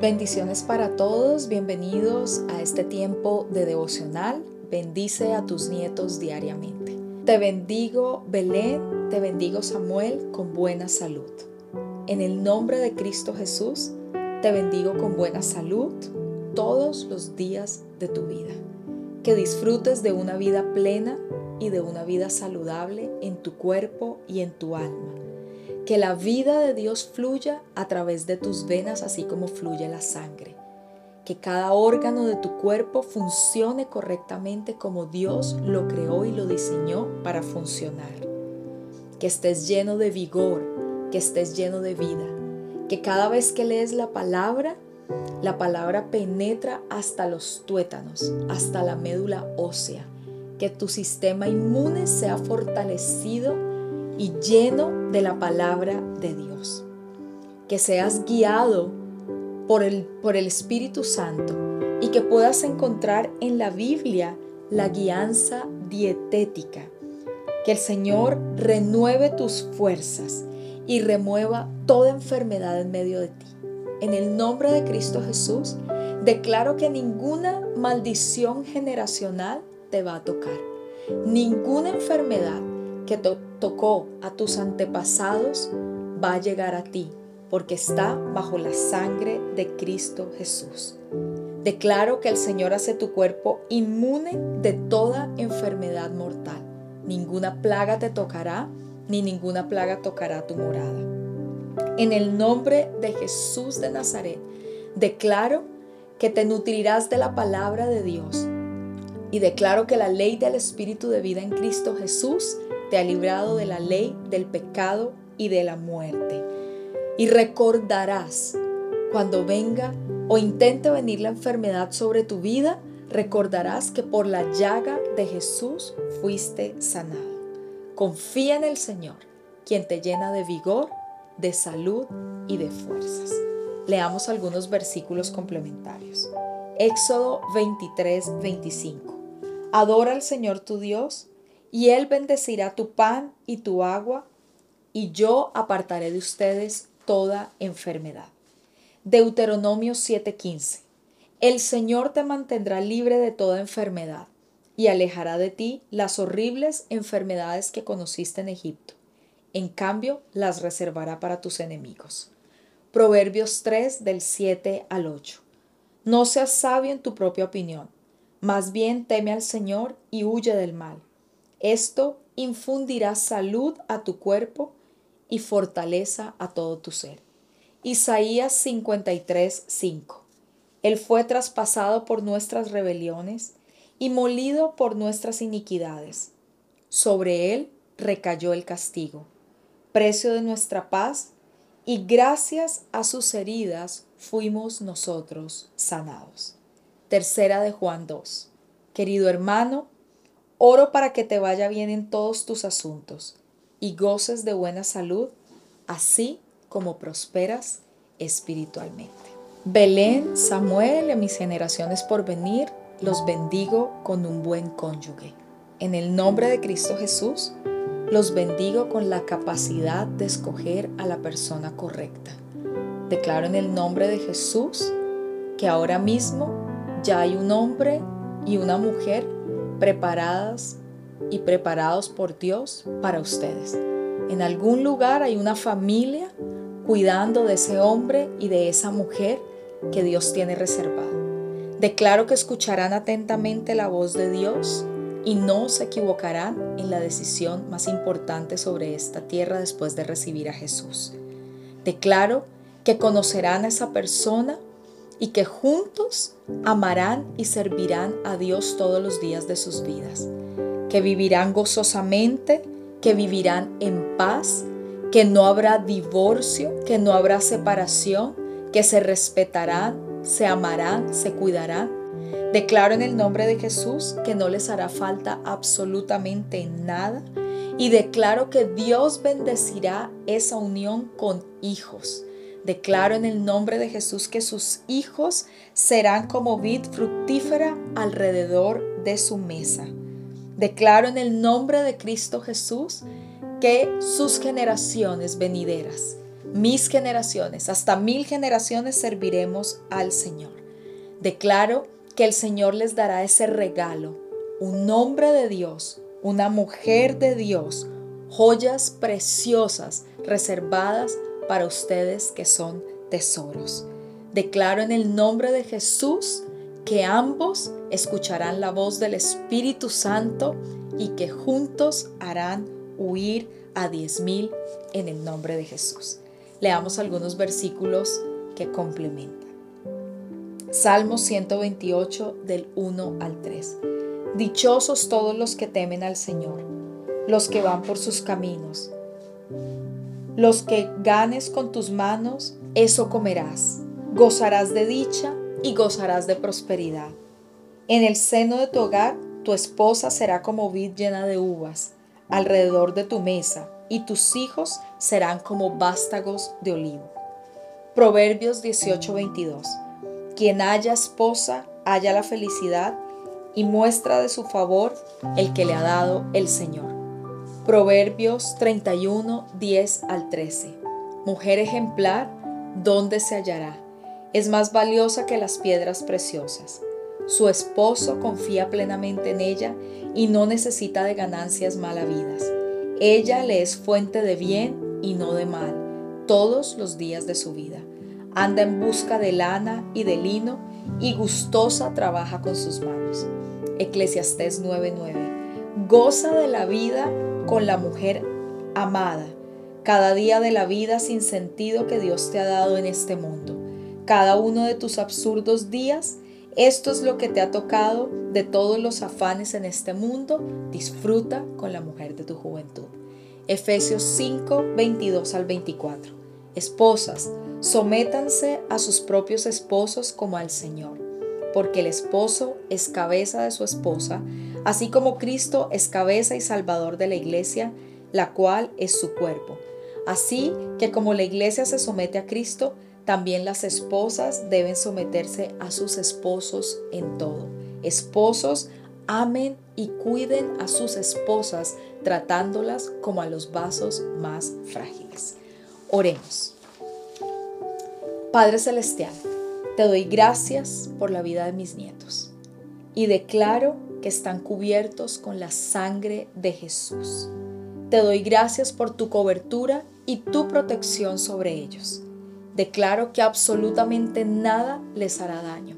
Bendiciones para todos, bienvenidos a este tiempo de devocional. Bendice a tus nietos diariamente. Te bendigo Belén, te bendigo Samuel con buena salud. En el nombre de Cristo Jesús, te bendigo con buena salud todos los días de tu vida. Que disfrutes de una vida plena y de una vida saludable en tu cuerpo y en tu alma que la vida de Dios fluya a través de tus venas así como fluye la sangre. Que cada órgano de tu cuerpo funcione correctamente como Dios lo creó y lo diseñó para funcionar. Que estés lleno de vigor, que estés lleno de vida. Que cada vez que lees la palabra, la palabra penetra hasta los tuétanos, hasta la médula ósea. Que tu sistema inmune sea fortalecido y lleno de la palabra de Dios. Que seas guiado por el, por el Espíritu Santo y que puedas encontrar en la Biblia la guianza dietética. Que el Señor renueve tus fuerzas y remueva toda enfermedad en medio de ti. En el nombre de Cristo Jesús, declaro que ninguna maldición generacional te va a tocar. Ninguna enfermedad que tocó a tus antepasados va a llegar a ti, porque está bajo la sangre de Cristo Jesús. Declaro que el Señor hace tu cuerpo inmune de toda enfermedad mortal. Ninguna plaga te tocará, ni ninguna plaga tocará tu morada. En el nombre de Jesús de Nazaret, declaro que te nutrirás de la palabra de Dios y declaro que la ley del Espíritu de vida en Cristo Jesús te ha librado de la ley, del pecado y de la muerte. Y recordarás cuando venga o intente venir la enfermedad sobre tu vida, recordarás que por la llaga de Jesús fuiste sanado. Confía en el Señor, quien te llena de vigor, de salud y de fuerzas. Leamos algunos versículos complementarios. Éxodo 23, 25. Adora al Señor tu Dios y Él bendecirá tu pan y tu agua, y yo apartaré de ustedes toda enfermedad. Deuteronomio 7:15. El Señor te mantendrá libre de toda enfermedad y alejará de ti las horribles enfermedades que conociste en Egipto. En cambio, las reservará para tus enemigos. Proverbios 3 del 7 al 8. No seas sabio en tu propia opinión, más bien teme al Señor y huye del mal. Esto infundirá salud a tu cuerpo y fortaleza a todo tu ser. Isaías 53, 5. Él fue traspasado por nuestras rebeliones y molido por nuestras iniquidades. Sobre él recayó el castigo, precio de nuestra paz, y gracias a sus heridas fuimos nosotros sanados. Tercera de Juan 2. Querido hermano, Oro para que te vaya bien en todos tus asuntos y goces de buena salud, así como prosperas espiritualmente. Belén, Samuel y mis generaciones por venir, los bendigo con un buen cónyuge. En el nombre de Cristo Jesús, los bendigo con la capacidad de escoger a la persona correcta. Declaro en el nombre de Jesús que ahora mismo ya hay un hombre y una mujer preparadas y preparados por Dios para ustedes. En algún lugar hay una familia cuidando de ese hombre y de esa mujer que Dios tiene reservado. Declaro que escucharán atentamente la voz de Dios y no se equivocarán en la decisión más importante sobre esta tierra después de recibir a Jesús. Declaro que conocerán a esa persona y que juntos amarán y servirán a Dios todos los días de sus vidas, que vivirán gozosamente, que vivirán en paz, que no habrá divorcio, que no habrá separación, que se respetarán, se amarán, se cuidarán. Declaro en el nombre de Jesús que no les hará falta absolutamente nada y declaro que Dios bendecirá esa unión con hijos Declaro en el nombre de Jesús que sus hijos serán como vid fructífera alrededor de su mesa. Declaro en el nombre de Cristo Jesús que sus generaciones venideras mis generaciones, hasta mil generaciones serviremos al Señor. Declaro que el Señor les dará ese regalo, un nombre de Dios, una mujer de Dios, joyas preciosas reservadas para ustedes que son tesoros. Declaro en el nombre de Jesús que ambos escucharán la voz del Espíritu Santo y que juntos harán huir a diez mil en el nombre de Jesús. Leamos algunos versículos que complementan. Salmo 128 del 1 al 3. Dichosos todos los que temen al Señor, los que van por sus caminos. Los que ganes con tus manos, eso comerás. Gozarás de dicha y gozarás de prosperidad. En el seno de tu hogar, tu esposa será como vid llena de uvas alrededor de tu mesa, y tus hijos serán como vástagos de olivo. Proverbios 18:22. Quien haya esposa, haya la felicidad y muestra de su favor el que le ha dado el Señor. Proverbios 31, 10 al 13. Mujer ejemplar, ¿dónde se hallará? Es más valiosa que las piedras preciosas. Su esposo confía plenamente en ella y no necesita de ganancias malavidas. Ella le es fuente de bien y no de mal todos los días de su vida. Anda en busca de lana y de lino y gustosa trabaja con sus manos. Eclesiastés 9:9. Goza de la vida con la mujer amada, cada día de la vida sin sentido que Dios te ha dado en este mundo. Cada uno de tus absurdos días esto es lo que te ha tocado de todos los afanes en este mundo. Disfruta con la mujer de tu juventud. Efesios 5, 22 al 24. Esposas, sométanse a sus propios esposos como al Señor, porque el esposo es cabeza de su esposa, así como Cristo es cabeza y salvador de la iglesia, la cual es su cuerpo. Así que como la iglesia se somete a Cristo, también las esposas deben someterse a sus esposos en todo. Esposos, amen y cuiden a sus esposas tratándolas como a los vasos más frágiles. Oremos. Padre Celestial, te doy gracias por la vida de mis nietos y declaro están cubiertos con la sangre de Jesús. Te doy gracias por tu cobertura y tu protección sobre ellos. Declaro que absolutamente nada les hará daño.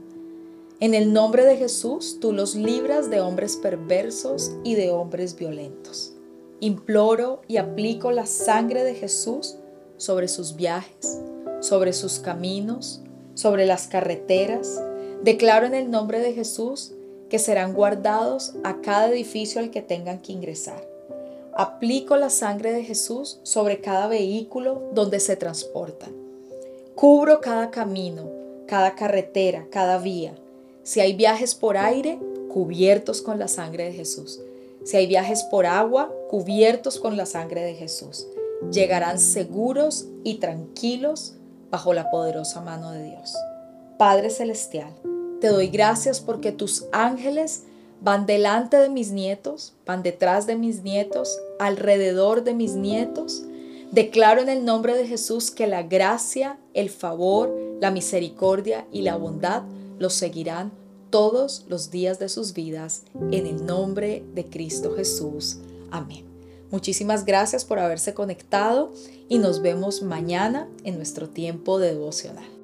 En el nombre de Jesús, tú los libras de hombres perversos y de hombres violentos. Imploro y aplico la sangre de Jesús sobre sus viajes, sobre sus caminos, sobre las carreteras. Declaro en el nombre de Jesús que serán guardados a cada edificio al que tengan que ingresar. Aplico la sangre de Jesús sobre cada vehículo donde se transportan Cubro cada camino, cada carretera, cada vía. Si hay viajes por aire, cubiertos con la sangre de Jesús. Si hay viajes por agua, cubiertos con la sangre de Jesús. Llegarán seguros y tranquilos bajo la poderosa mano de Dios. Padre Celestial, te doy gracias porque tus ángeles van delante de mis nietos, van detrás de mis nietos, alrededor de mis nietos, Declaro en el nombre de Jesús que la gracia, el favor, la misericordia y la bondad los seguirán todos los días de sus vidas en el nombre de Cristo Jesús. Amén. Muchísimas gracias por haberse conectado y nos vemos mañana en nuestro tiempo de devocional.